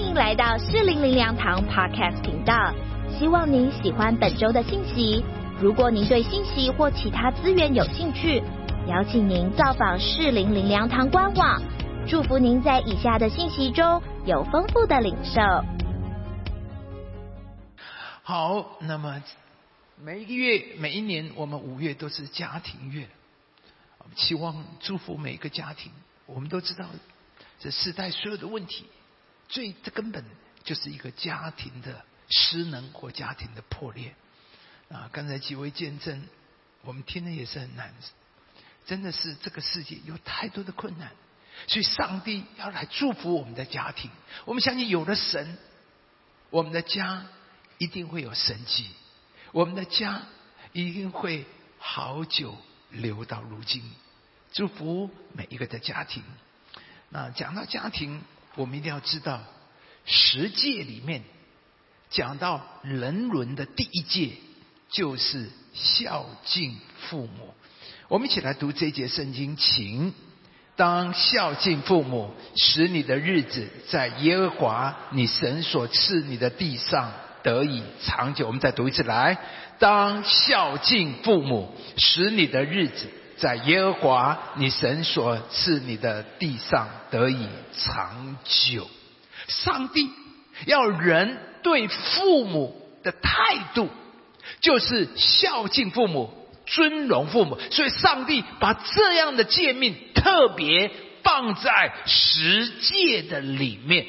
欢迎来到四零零粮堂 Podcast 频道，希望您喜欢本周的信息。如果您对信息或其他资源有兴趣，邀请您造访四零零粮堂官网。祝福您在以下的信息中有丰富的领受。好，那么每一个月、每一年，我们五月都是家庭月，我们期望祝福每个家庭。我们都知道，这世代所有的问题，最这根本就是一个家庭的失能或家庭的破裂。啊，刚才几位见证，我们听的也是很难，真的是这个世界有太多的困难，所以上帝要来祝福我们的家庭。我们相信有了神，我们的家一定会有神迹，我们的家一定会好久留到如今。祝福每一个的家庭。那讲到家庭，我们一定要知道十诫里面讲到人伦的第一诫就是孝敬父母。我们一起来读这一节圣经，请当孝敬父母，使你的日子在耶和华你神所赐你的地上得以长久。我们再读一次，来，当孝敬父母，使你的日子。在耶和华你神所赐你的地上得以长久。上帝要人对父母的态度，就是孝敬父母、尊荣父母。所以，上帝把这样的诫命特别放在十诫的里面。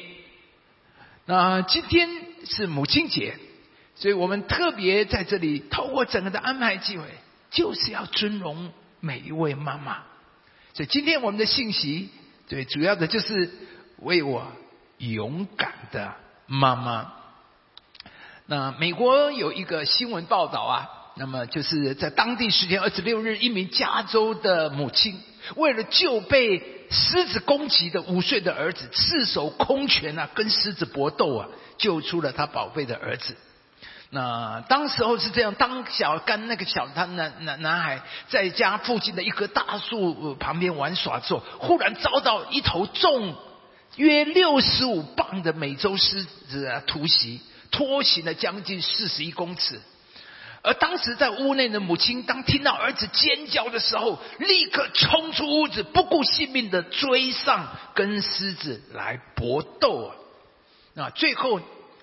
那今天是母亲节，所以我们特别在这里透过整个的安排机会，就是要尊荣。每一位妈妈，所以今天我们的信息，最主要的就是为我勇敢的妈妈。那美国有一个新闻报道啊，那么就是在当地时间二十六日，一名加州的母亲为了救被狮子攻击的五岁的儿子，赤手空拳啊，跟狮子搏斗啊，救出了他宝贝的儿子。那当时候是这样，当小跟那个小他男男男孩在家附近的一棵大树旁边玩耍的时，忽然遭到一头重约六十五磅的美洲狮子啊突袭，拖行了将近四十一公尺。而当时在屋内的母亲，当听到儿子尖叫的时候，立刻冲出屋子，不顾性命的追上跟狮子来搏斗啊！那最后。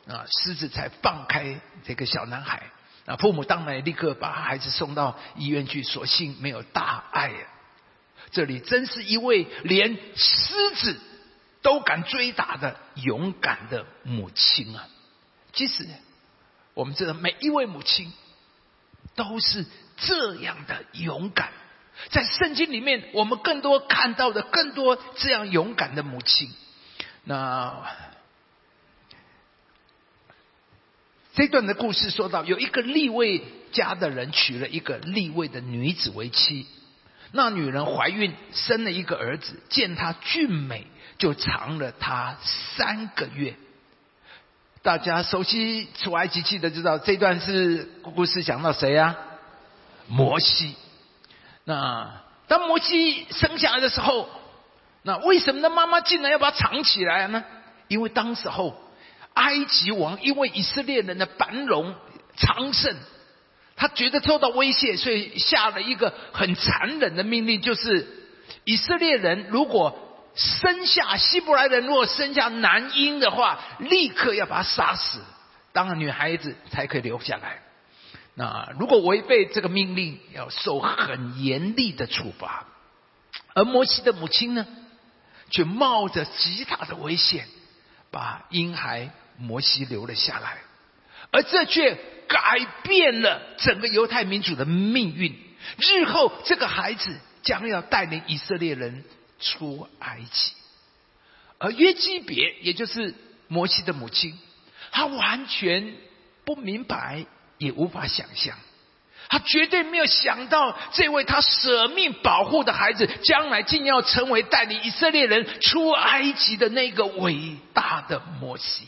啊，狮子才放开这个小男孩。啊，父母当然立刻把孩子送到医院去，所幸没有大碍啊。这里真是一位连狮子都敢追打的勇敢的母亲啊！其实，我们知道每一位母亲都是这样的勇敢。在圣经里面，我们更多看到的更多这样勇敢的母亲。那。这段的故事说到，有一个立位家的人娶了一个立位的女子为妻，那女人怀孕生了一个儿子，见他俊美，就藏了他三个月。大家熟悉出埃及记的知道，这段是故事讲到谁呀？摩西。那当摩西生下来的时候，那为什么呢？妈妈竟然要把他藏起来呢？因为当时候。埃及王因为以色列人的繁荣昌盛，他觉得受到威胁，所以下了一个很残忍的命令，就是以色列人如果生下希伯来人，如果生下男婴的话，立刻要把他杀死，当女孩子才可以留下来。那如果违背这个命令，要受很严厉的处罚。而摩西的母亲呢，却冒着极大的危险，把婴孩。摩西留了下来，而这却改变了整个犹太民族的命运。日后，这个孩子将要带领以色列人出埃及。而约基别，也就是摩西的母亲，她完全不明白，也无法想象，她绝对没有想到，这位他舍命保护的孩子，将来竟要成为带领以色列人出埃及的那个伟大的摩西。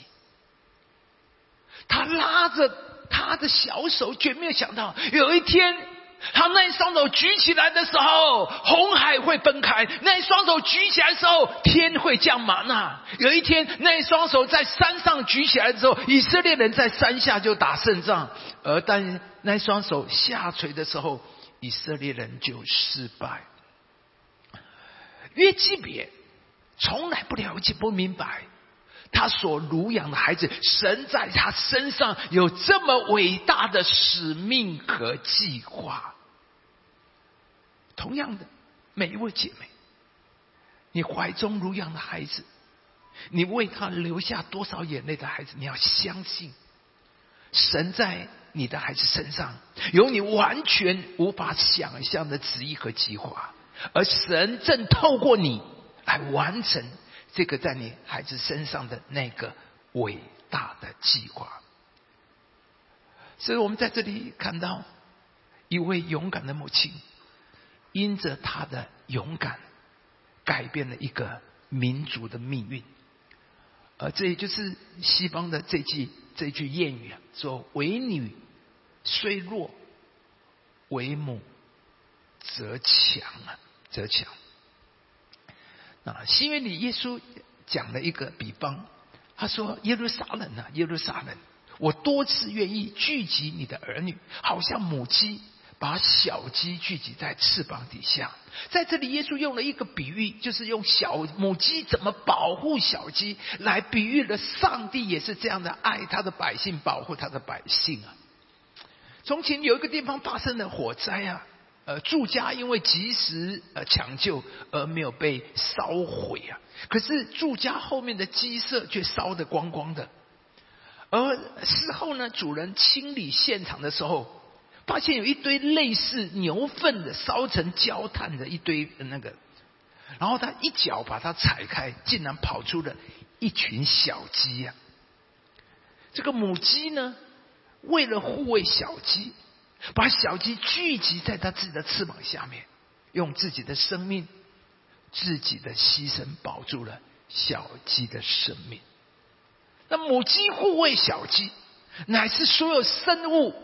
他拉着他的小手，却没有想到有一天他那一双手举起来的时候，红海会分开；那一双手举起来的时候，天会降满呐。有一天，那一双手在山上举起来的时候，以色列人在山下就打胜仗；而当那双手下垂的时候，以色列人就失败。约基别从来不了解、不明白。他所乳养的孩子，神在他身上有这么伟大的使命和计划。同样的，每一位姐妹，你怀中乳养的孩子，你为他流下多少眼泪的孩子，你要相信，神在你的孩子身上有你完全无法想象的旨意和计划，而神正透过你来完成。这个在你孩子身上的那个伟大的计划，所以我们在这里看到一位勇敢的母亲，因着她的勇敢，改变了一个民族的命运。而这也就是西方的这句这句谚语啊，说“为女虽弱，为母则强啊，则强。”啊，新约里耶稣讲了一个比方，他说：“耶路撒冷啊，耶路撒冷，我多次愿意聚集你的儿女，好像母鸡把小鸡聚集在翅膀底下。”在这里，耶稣用了一个比喻，就是用小母鸡怎么保护小鸡，来比喻了上帝也是这样的爱他的百姓，保护他的百姓啊。从前有一个地方发生了火灾啊。呃，住家因为及时呃抢救而没有被烧毁啊，可是住家后面的鸡舍却烧得光光的。而事后呢，主人清理现场的时候，发现有一堆类似牛粪的烧成焦炭的一堆那个，然后他一脚把它踩开，竟然跑出了一群小鸡呀。这个母鸡呢，为了护卫小鸡。把小鸡聚集在它自己的翅膀下面，用自己的生命、自己的牺牲保住了小鸡的生命。那母鸡护卫小鸡，乃是所有生物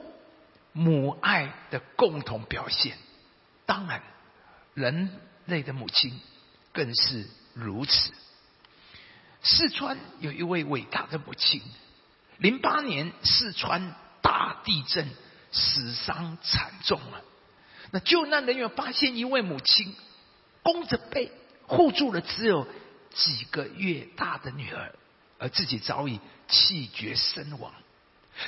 母爱的共同表现。当然，人类的母亲更是如此。四川有一位伟大的母亲，零八年四川大地震。死伤惨重了。那救难人员发现一位母亲弓着背护住了只有几个月大的女儿，而自己早已气绝身亡。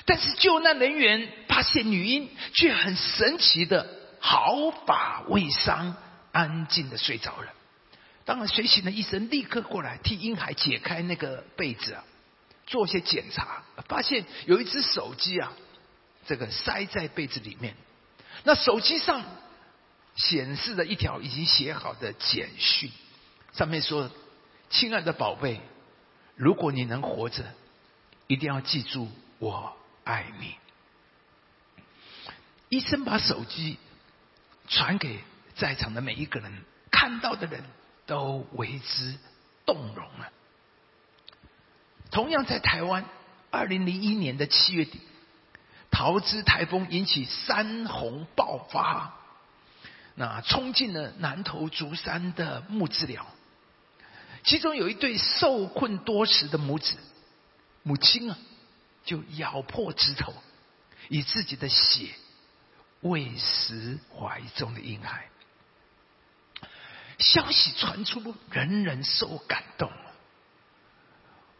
但是救难人员发现女婴却很神奇的毫发未伤，安静的睡着了。当然，随行的医生立刻过来替婴孩解开那个被子啊，做些检查，发现有一只手机啊。这个塞在被子里面，那手机上显示了一条已经写好的简讯，上面说：“亲爱的宝贝，如果你能活着，一定要记住我爱你。”医生把手机传给在场的每一个人，看到的人都为之动容了。同样在台湾，二零零一年的七月底。桃枝台风引起山洪爆发，那冲进了南投竹山的木质寮，其中有一对受困多时的母子，母亲啊，就咬破指头，以自己的血喂食怀中的婴孩。消息传出，人人受感动。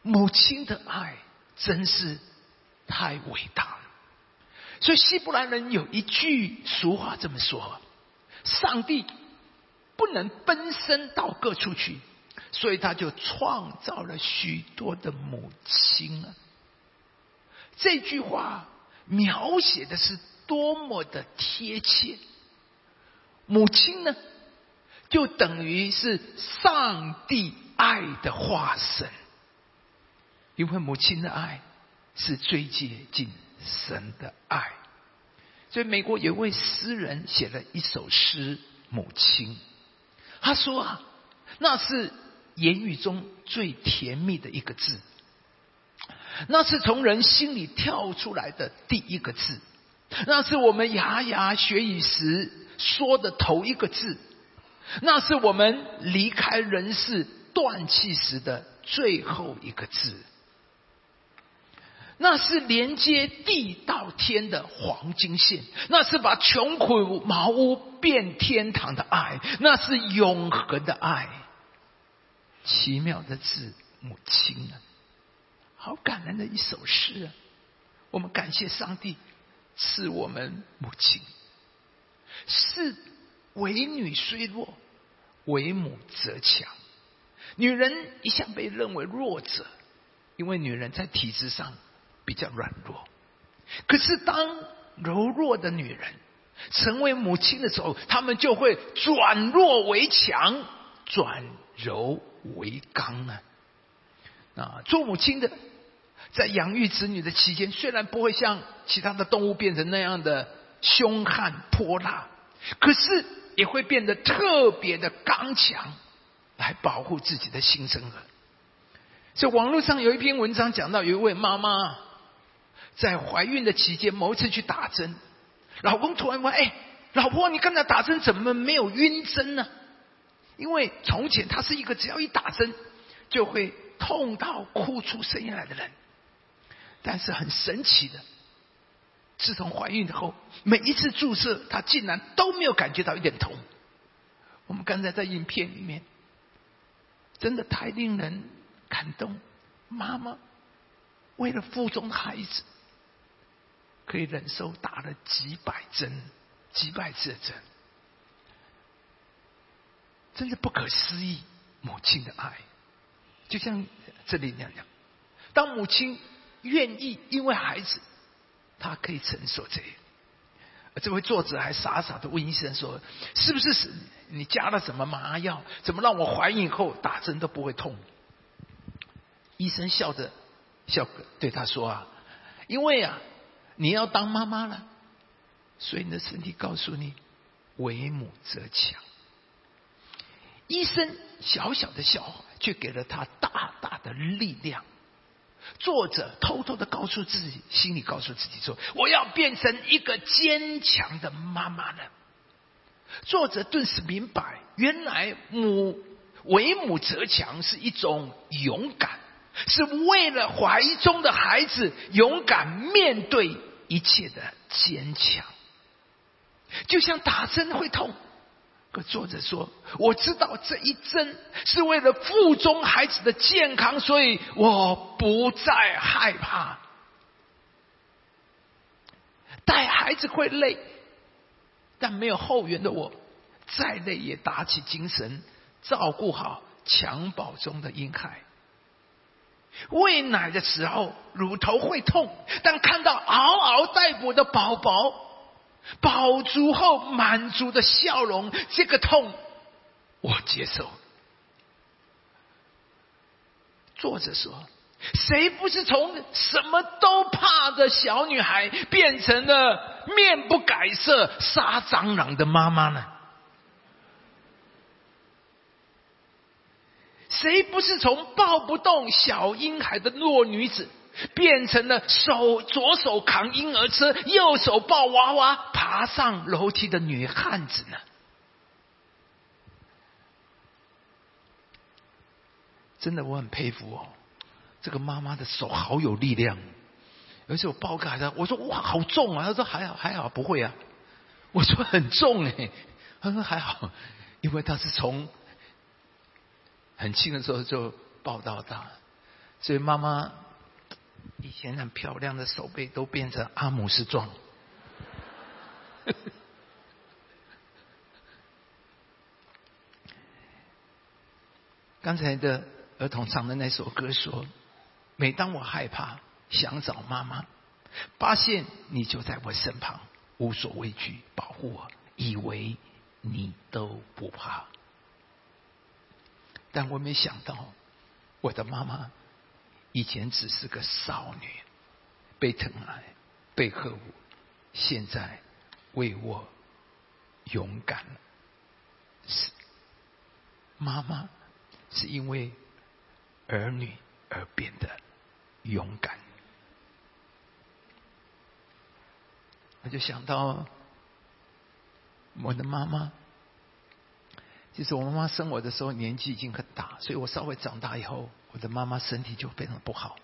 母亲的爱真是太伟大。所以，希伯来人有一句俗话这么说：“上帝不能分身到各处去，所以他就创造了许多的母亲啊。”这句话描写的是多么的贴切！母亲呢，就等于是上帝爱的化身，因为母亲的爱是最接近。神的爱，所以美国有位诗人写了一首诗《母亲》，他说啊，那是言语中最甜蜜的一个字，那是从人心里跳出来的第一个字，那是我们牙牙学语时说的头一个字，那是我们离开人世断气时的最后一个字。那是连接地到天的黄金线，那是把穷苦茅屋变天堂的爱，那是永恒的爱。奇妙的字，母亲啊，好感人的一首诗啊！我们感谢上帝赐我们母亲，是为女虽弱，为母则强。女人一向被认为弱者，因为女人在体质上。比较软弱，可是当柔弱的女人成为母亲的时候，她们就会转弱为强，转柔为刚呢。啊，做母亲的在养育子女的期间，虽然不会像其他的动物变成那样的凶悍泼辣，可是也会变得特别的刚强，来保护自己的新生儿。所以网络上有一篇文章讲到，有一位妈妈。在怀孕的期间，某一次去打针，老公突然问：“哎，老婆，你刚才打针怎么没有晕针呢？”因为从前他是一个只要一打针就会痛到哭出声音来的人，但是很神奇的，自从怀孕后，每一次注射，他竟然都没有感觉到一点痛。我们刚才在影片里面，真的太令人感动。妈妈为了腹中的孩子。可以忍受打了几百针、几百次的针，真的不可思议。母亲的爱，就像这里那样，当母亲愿意因为孩子，她可以承受这些。这位作者还傻傻的问医生说：“是不是你加了什么麻药？怎么让我怀孕后打针都不会痛？”医生笑着笑对他说：“啊，因为啊。”你要当妈妈了，所以你的身体告诉你，为母则强。医生小小的笑话，却给了他大大的力量。作者偷偷的告诉自己，心里告诉自己说：“我要变成一个坚强的妈妈了。”作者顿时明白，原来母为母则强是一种勇敢，是为了怀中的孩子勇敢面对。一切的坚强，就像打针会痛。可作者说：“我知道这一针是为了腹中孩子的健康，所以我不再害怕。带孩子会累，但没有后援的我，再累也打起精神，照顾好襁褓中的婴孩。”喂奶的时候，乳头会痛，但看到嗷嗷待哺的宝宝，饱足后满足的笑容，这个痛我接受。作者说：“谁不是从什么都怕的小女孩，变成了面不改色、杀蟑螂的妈妈呢？”谁不是从抱不动小婴孩的弱女子，变成了手左手扛婴儿车，右手抱娃娃爬上楼梯的女汉子呢？真的，我很佩服哦，这个妈妈的手好有力量。而且我抱个孩子，我说哇，好重啊！他说还好，还好，不会啊。我说很重哎，他说还好，因为他是从。很轻的时候就抱到大，所以妈妈以前很漂亮的手背都变成阿姆斯壮。刚才的儿童唱的那首歌说：“每当我害怕想找妈妈，发现你就在我身旁，无所畏惧保护我，以为你都不怕。”但我没想到，我的妈妈以前只是个少女，被疼爱、被呵护，现在为我勇敢。是妈妈是因为儿女而变得勇敢。我就想到我的妈妈。就是我妈妈生我的时候年纪已经很大，所以我稍微长大以后，我的妈妈身体就非常不好。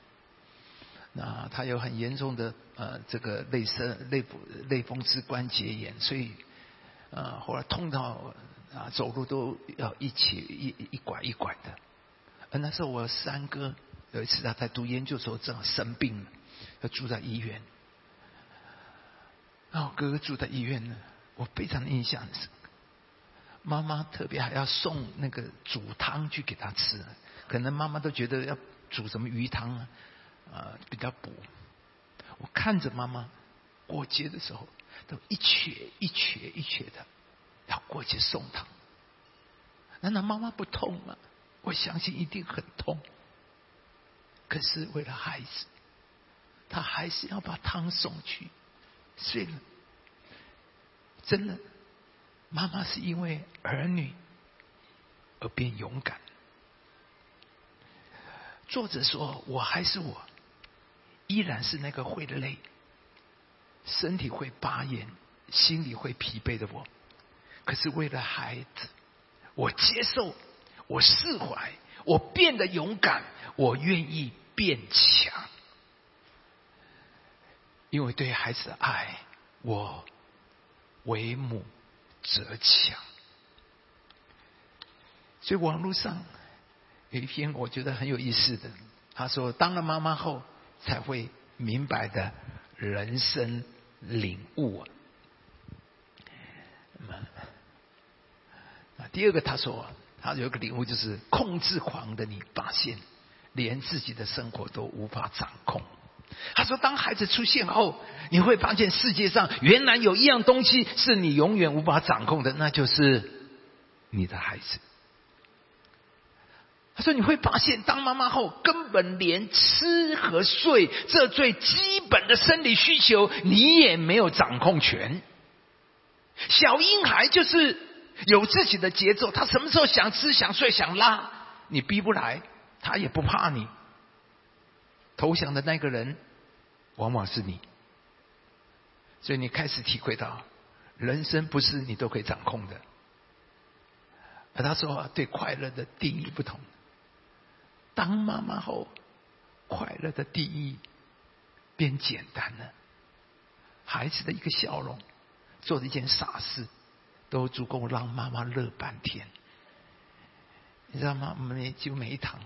那她有很严重的呃这个类生类类风湿关节炎，所以呃后来痛到啊走路都要一起一一拐一拐的。而那时候我三哥有一次他在读研究所正好生病了，要住在医院。然后哥哥住在医院呢，我非常印象深。妈妈特别还要送那个煮汤去给他吃，可能妈妈都觉得要煮什么鱼汤啊，啊比较补。我看着妈妈过节的时候，都一瘸一瘸一瘸的要过去送汤。难道妈妈不痛吗？我相信一定很痛。可是为了孩子，他还是要把汤送去。碎了，真的。妈妈是因为儿女而变勇敢。作者说：“我还是我，依然是那个会累、身体会发炎、心里会疲惫的我。可是为了孩子，我接受，我释怀，我变得勇敢，我愿意变强。因为对孩子的爱，我为母。”则强，所以网络上有一篇我觉得很有意思的，他说：“当了妈妈后才会明白的人生领悟啊。”那，第二个他说，他有一个领悟，就是控制狂的你发现，连自己的生活都无法掌控。他说：“当孩子出现后，你会发现世界上原来有一样东西是你永远无法掌控的，那就是你的孩子。”他说：“你会发现，当妈妈后，根本连吃和睡这最基本的生理需求，你也没有掌控权。小婴孩就是有自己的节奏，他什么时候想吃、想睡、想拉，你逼不来，他也不怕你。”投降的那个人，往往是你，所以你开始体会到，人生不是你都可以掌控的。而他说，对快乐的定义不同。当妈妈后，快乐的定义变简单了。孩子的一个笑容，做的一件傻事，都足够让妈妈乐半天。你知道吗？每就每一堂。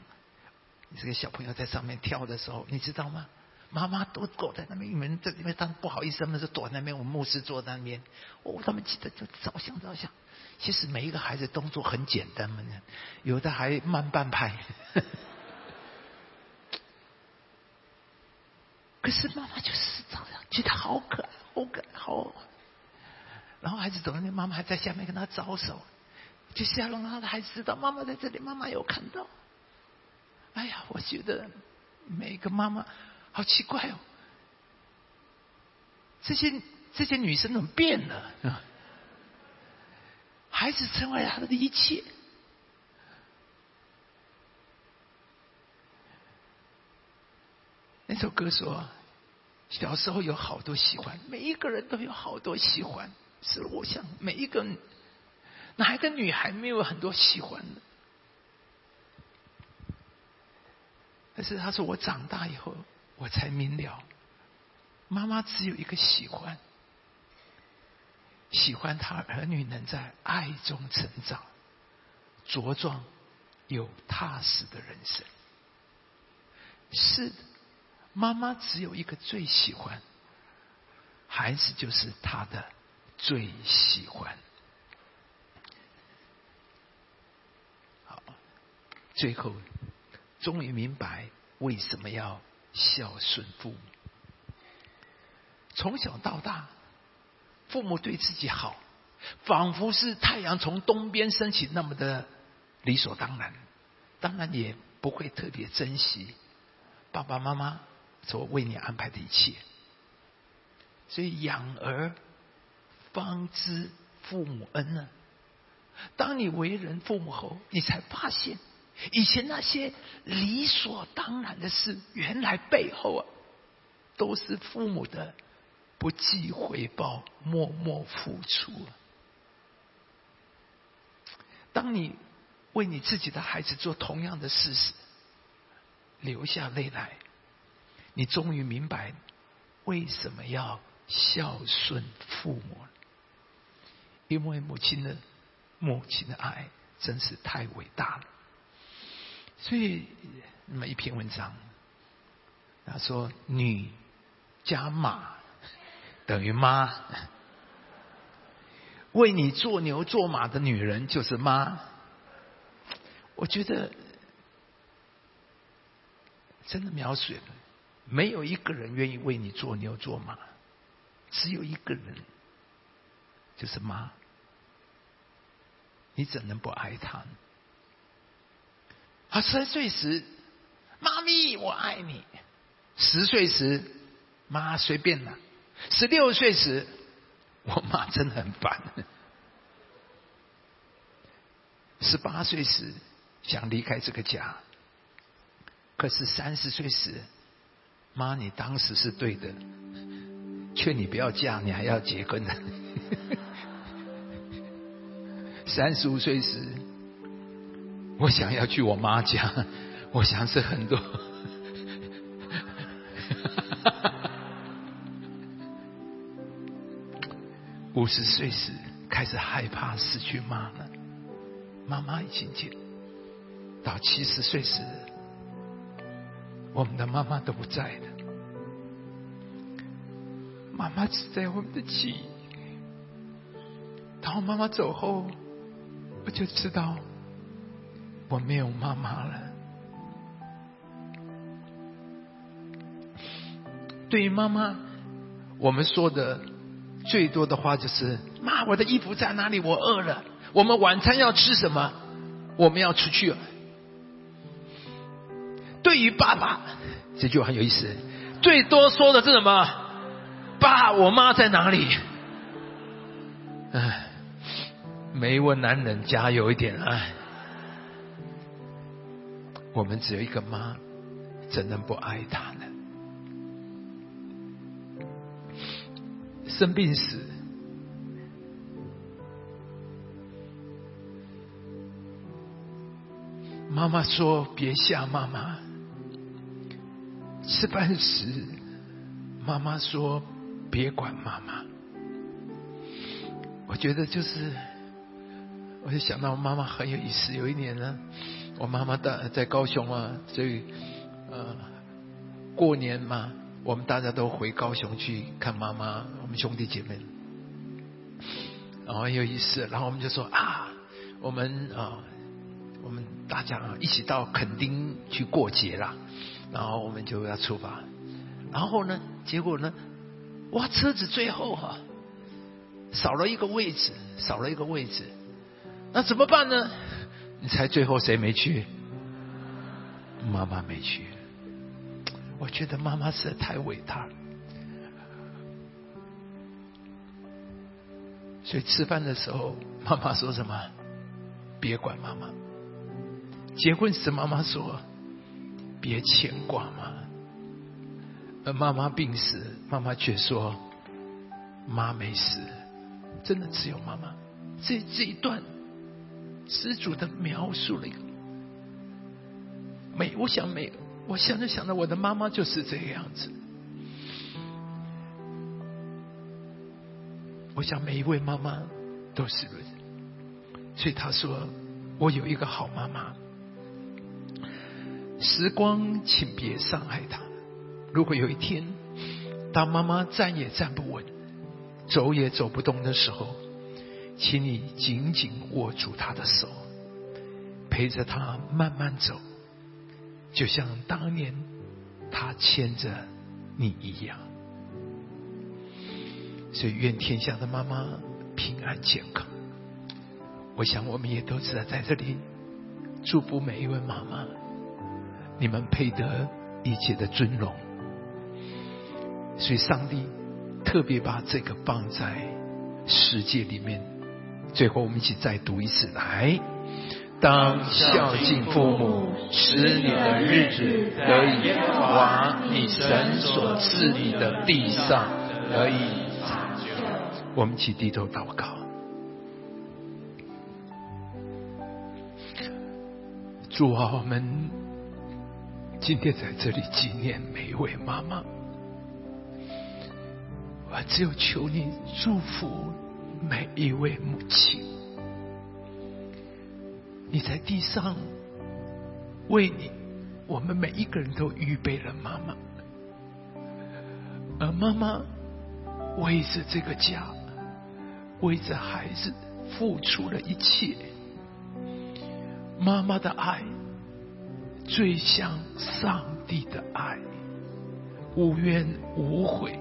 你这个小朋友在上面跳的时候，你知道吗？妈妈都躲在那边，你们这因为他们不好意思，他们是躲在那边。我们牧师坐在那边，哦，他们记得就照相照相。其实每一个孩子动作很简单嘛，有的还慢半拍。可是妈妈就是照样觉得好可爱，好可爱，好。然后孩子走那，妈妈还在下面跟他招手，就是要让他的孩子知道妈妈在这里，妈妈有看到。哎呀，我觉得每个妈妈好奇怪哦，这些这些女生怎么变了？孩子成为他的一切。那首歌说，小时候有好多喜欢，每一个人都有好多喜欢。是我想，每一个哪一个女孩没有很多喜欢的？但是他说：“我长大以后，我才明了，妈妈只有一个喜欢，喜欢他儿女能在爱中成长、茁壮、有踏实的人生。是妈妈只有一个最喜欢，孩子就是他的最喜欢。好，最后。”终于明白为什么要孝顺父母。从小到大，父母对自己好，仿佛是太阳从东边升起那么的理所当然。当然也不会特别珍惜爸爸妈妈所为你安排的一切。所以养儿方知父母恩呢。当你为人父母后，你才发现。以前那些理所当然的事，原来背后啊，都是父母的不计回报，默默付出。当你为你自己的孩子做同样的事时，流下泪来，你终于明白为什么要孝顺父母了。因为母亲的母亲的爱真是太伟大了。所以，那么一篇文章，他说：“女加马等于妈，为你做牛做马的女人就是妈。”我觉得真的描述了，没有一个人愿意为你做牛做马，只有一个人，就是妈。你怎能不爱他呢？他三岁时，妈咪我爱你；十岁时，妈随便了；十六岁时，我妈真的很烦；十八岁时想离开这个家，可是三十岁时，妈你当时是对的，劝你不要嫁，你还要结婚。呢。三十五岁时，我想要去我妈家，我想是很多。五十岁时开始害怕失去妈了，妈妈已经见。到七十岁时，我们的妈妈都不在了，妈妈只在我们的记忆。当我妈妈走后。我就知道我没有妈妈了。对于妈妈，我们说的最多的话就是：“妈，我的衣服在哪里？我饿了。我们晚餐要吃什么？我们要出去了。”对于爸爸，这句话很有意思，最多说的是什么？爸，我妈在哪里？哎。每一位男人加油一点爱。我们只有一个妈，怎能不爱她呢？生病时，妈妈说别吓妈妈；吃饭时，妈妈说别管妈妈。我觉得就是。我就想到妈妈很有意思。有一年呢，我妈妈在在高雄啊，所以呃过年嘛，我们大家都回高雄去看妈妈，我们兄弟姐妹，然后很有意思。然后我们就说啊，我们啊，我们大家啊一起到垦丁去过节啦。然后我们就要出发。然后呢，结果呢，哇，车子最后哈少了一个位置，少了一个位置。那怎么办呢？你猜最后谁没去？妈妈没去。我觉得妈妈实在太伟大了。所以吃饭的时候，妈妈说什么？别管妈妈。结婚时，妈妈说别牵挂妈。而妈妈病时，妈妈却说妈没事。真的只有妈妈。这这一段。十足的描述了一个每，我想每，我想着想到我的妈妈就是这个样子。我想每一位妈妈都是如此，所以他说：“我有一个好妈妈。”时光，请别伤害她。如果有一天，当妈妈站也站不稳，走也走不动的时候，请你紧紧握住他的手，陪着他慢慢走，就像当年他牵着你一样。所以，愿天下的妈妈平安健康。我想，我们也都知道，在这里祝福每一位妈妈，你们配得一切的尊荣。所以，上帝特别把这个放在世界里面。最后，我们一起再读一次。来，当孝敬父母，使你的日子得以往你神所赐你的地上得以长久。我们一起低头祷告。主啊，我们今天在这里纪念每一位妈妈。我只有求你祝福每一位母亲。你在地上为你，我们每一个人都预备了妈妈，而妈妈为着这个家，为着孩子付出了一切。妈妈的爱最像上帝的爱，无怨无悔。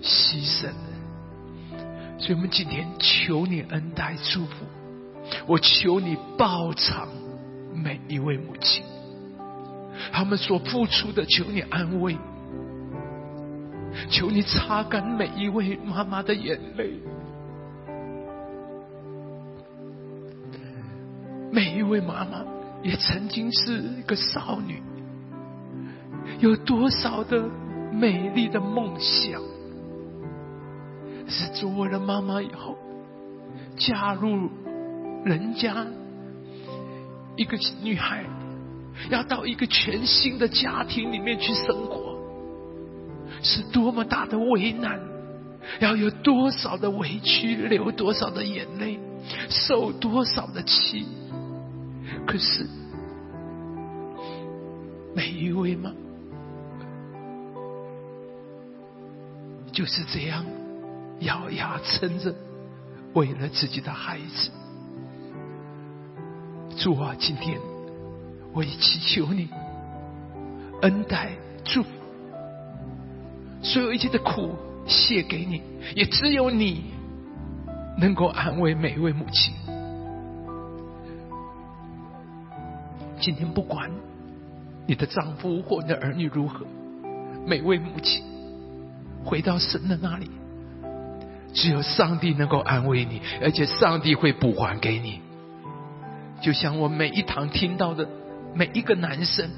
牺牲，所以我们今天求你恩待祝福，我求你报偿每一位母亲，他们所付出的，求你安慰，求你擦干每一位妈妈的眼泪，每一位妈妈也曾经是一个少女，有多少的美丽的梦想。是做为了妈妈以后，嫁入人家一个女孩，要到一个全新的家庭里面去生活，是多么大的为难，要有多少的委屈，流多少的眼泪，受多少的气。可是每一位妈就是这样。咬牙撑着，为了自己的孩子。主啊，今天我也祈求你恩待祝福，所有一切的苦卸给你，也只有你能够安慰每一位母亲。今天不管你的丈夫或你的儿女如何，每位母亲回到神的那里。只有上帝能够安慰你，而且上帝会补还给你。就像我每一堂听到的每一个男生，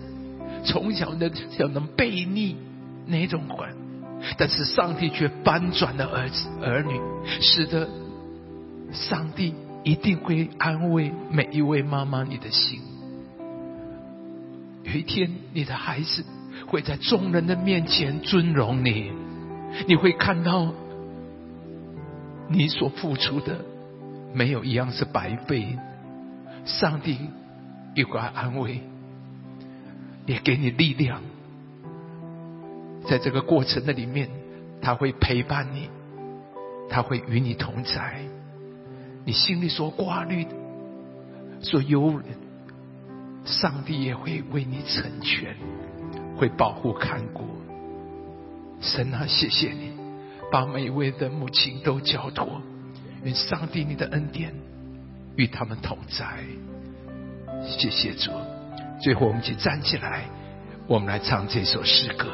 从小的小能背逆那种还，但是上帝却翻转了儿子儿女，使得上帝一定会安慰每一位妈妈你的心。有一天，你的孩子会在众人的面前尊荣你，你会看到。你所付出的没有一样是白费，上帝也会安慰，也给你力量，在这个过程的里面，他会陪伴你，他会与你同在，你心里所挂虑、所忧虑，上帝也会为你成全，会保护看顾。神啊，谢谢你。把每一位的母亲都交托，愿上帝你的恩典与他们同在。谢谢主。最后，我们一起站起来，我们来唱这首诗歌。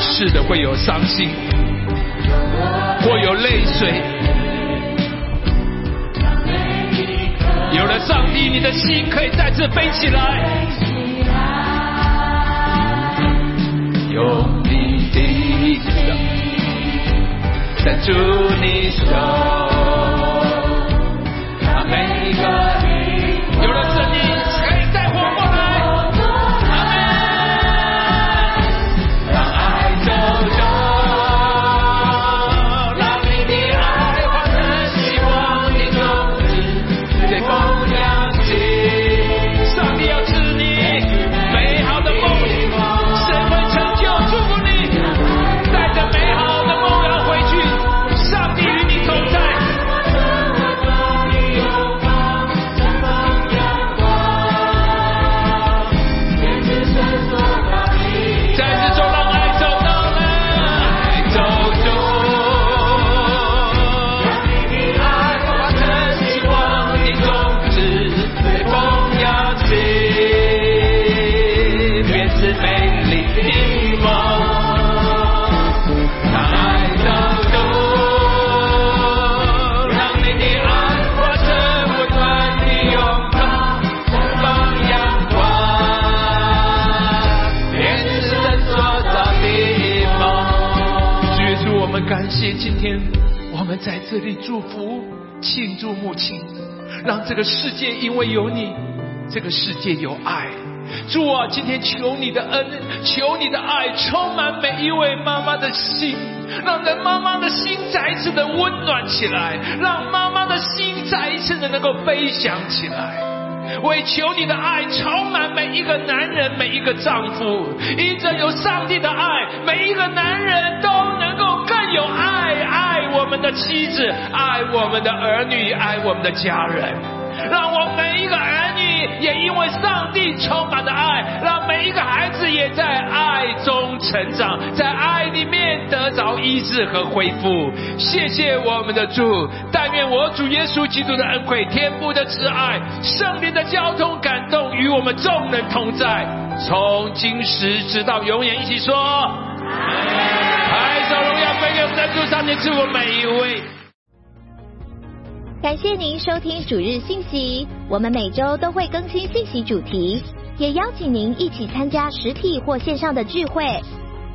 是的，会有伤心，会有泪水。上帝，你的心可以再次飞起来。用你的手牵住你手。每个让这个世界因为有你，这个世界有爱。主啊，今天求你的恩，求你的爱充满每一位妈妈的心，让人妈妈的心再一次的温暖起来，让妈妈的心再一次的能够飞翔起来。为求你的爱充满每一个男人，每一个丈夫，因着有上帝的爱，每一个男人都能够更有，爱我们的妻子，爱我们的儿女，爱我们的家人。让我每一个儿女也因为上帝充满的爱，让每一个孩子也在爱中成长，在爱里面得着医治和恢复。谢谢我们的主，但愿我主耶稣基督的恩惠、天父的慈爱、圣灵的交通感动与我们众人同在，从今时直到永远。一起说，海手荣耀归给我们的主上帝，祝福每一位。感谢您收听主日信息，我们每周都会更新信息主题，也邀请您一起参加实体或线上的聚会。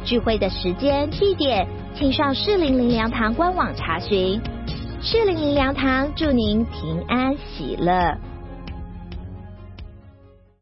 聚会的时间、地点，请上适龄灵粮堂官网查询。适龄灵粮堂祝您平安喜乐。